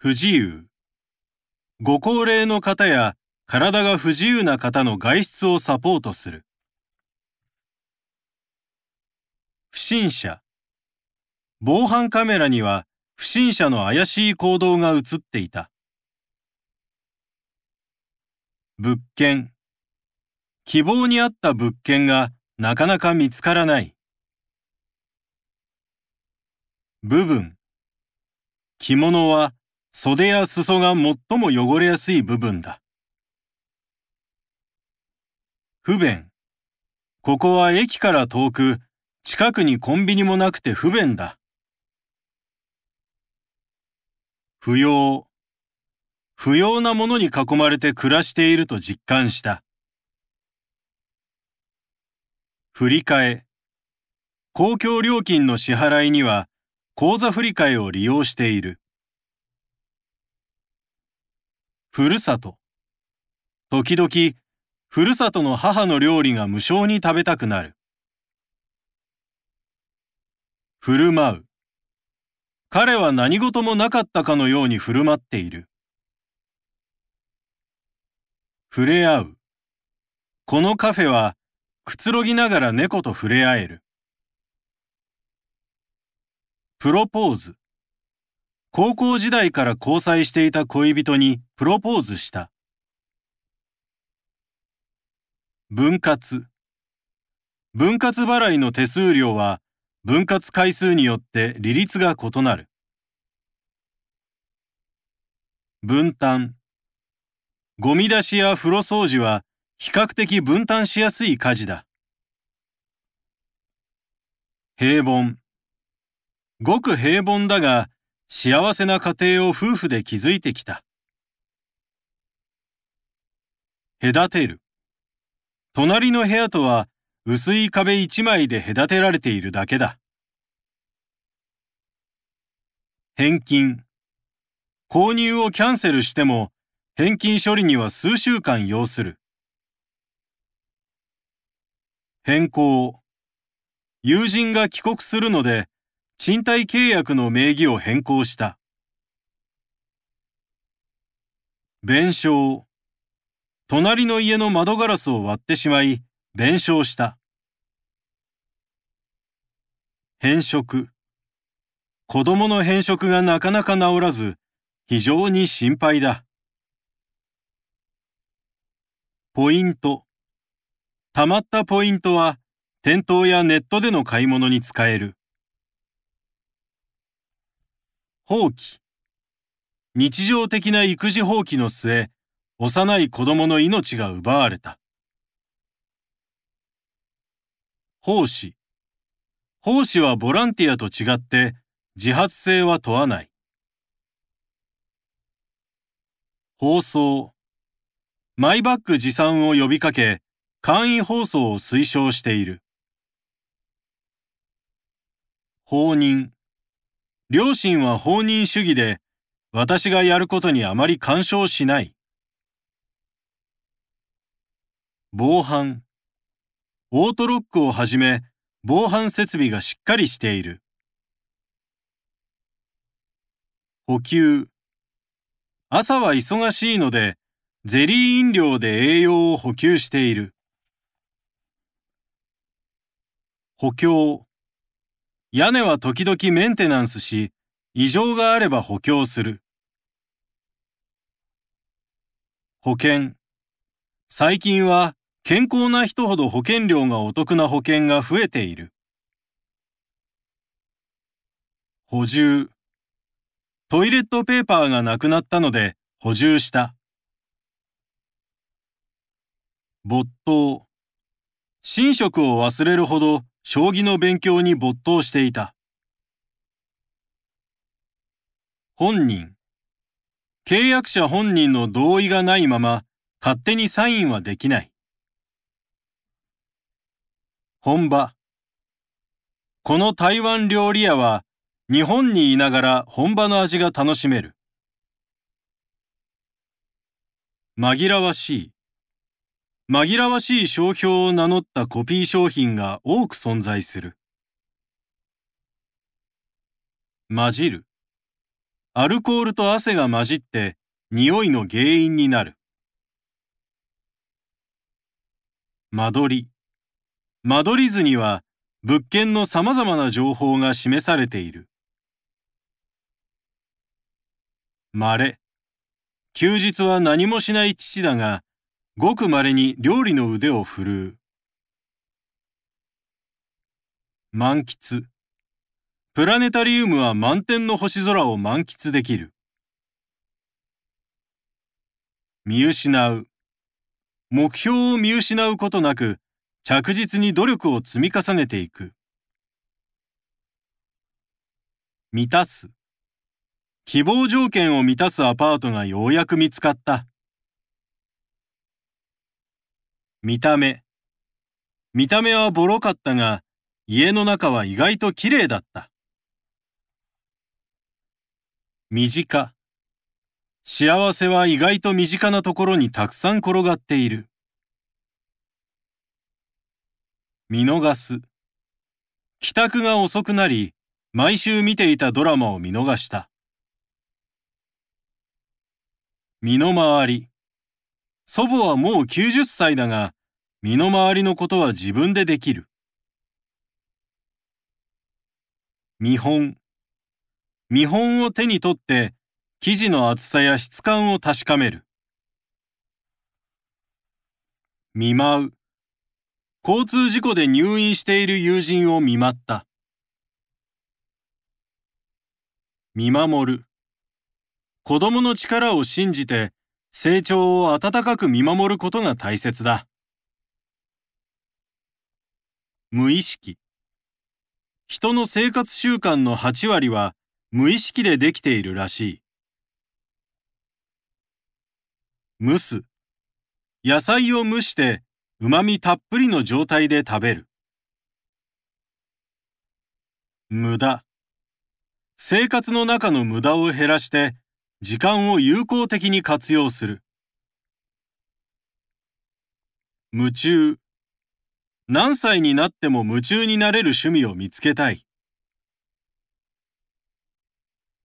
不自由。ご高齢の方や体が不自由な方の外出をサポートする。不審者。防犯カメラには不審者の怪しい行動が映っていた。物件。希望に合った物件がなかなか見つからない。部分。着物は袖や裾が最も汚れやすい部分だ。不便。ここは駅から遠く、近くにコンビニもなくて不便だ。不要。不要なものに囲まれて暮らしていると実感した。振り替え。公共料金の支払いには口座振替を利用している。ふるさと。時々、ふるさとの母の料理が無償に食べたくなる。振る舞う。彼は何事もなかったかのように振る舞っている。触れ合う。このカフェはくつろぎながら猫と触れ合える。プロポーズ。高校時代から交際していた恋人にプロポーズした。分割。分割払いの手数料は分割回数によって利率が異なる。分担。ゴミ出しや風呂掃除は比較的分担しやすい家事だ。平凡。ごく平凡だが、幸せな家庭を夫婦で築いてきた。隔てる。隣の部屋とは薄い壁一枚で隔てられているだけだ。返金。購入をキャンセルしても返金処理には数週間要する。変更。友人が帰国するので、賃貸契約の名義を変更した。弁償。隣の家の窓ガラスを割ってしまい、弁償した。変色。子供の変色がなかなか治らず、非常に心配だ。ポイント。貯まったポイントは、店頭やネットでの買い物に使える。放棄。日常的な育児放棄の末、幼い子供の命が奪われた。奉仕。奉仕はボランティアと違って自発性は問わない。放送。マイバッグ持参を呼びかけ、簡易放送を推奨している。放任。両親は放任主義で、私がやることにあまり干渉しない。防犯。オートロックをはじめ、防犯設備がしっかりしている。補給。朝は忙しいので、ゼリー飲料で栄養を補給している。補強。屋根は時々メンテナンスし、異常があれば補強する。保険。最近は健康な人ほど保険料がお得な保険が増えている。補充。トイレットペーパーがなくなったので補充した。没頭。寝食を忘れるほど将棋の勉強に没頭していた。本人。契約者本人の同意がないまま勝手にサインはできない。本場。この台湾料理屋は日本にいながら本場の味が楽しめる。紛らわしい。紛らわしい商標を名乗ったコピー商品が多く存在する。混じる。アルコールと汗が混じって匂いの原因になる。間取り。間取り図には物件の様々な情報が示されている。稀。休日は何もしない父だが、ごく稀に料理の腕を振るう。満喫。プラネタリウムは満天の星空を満喫できる。見失う。目標を見失うことなく、着実に努力を積み重ねていく。満たす。希望条件を満たすアパートがようやく見つかった。見た目。見た目はボロかったが、家の中は意外と綺麗だった。身近。幸せは意外と身近なところにたくさん転がっている。見逃す。帰宅が遅くなり、毎週見ていたドラマを見逃した。身の回り。祖母はもう90歳だが、身の回りのことは自分でできる。見本。見本を手に取って生地の厚さや質感を確かめる。見舞う。交通事故で入院している友人を見舞った。見守る。子供の力を信じて成長を温かく見守ることが大切だ。無意識。人の生活習慣の8割は無意識でできているらしい。蒸す。野菜を蒸して旨味たっぷりの状態で食べる。無駄。生活の中の無駄を減らして時間を有効的に活用する。夢中。何歳になっても夢中になれる趣味を見つけたい。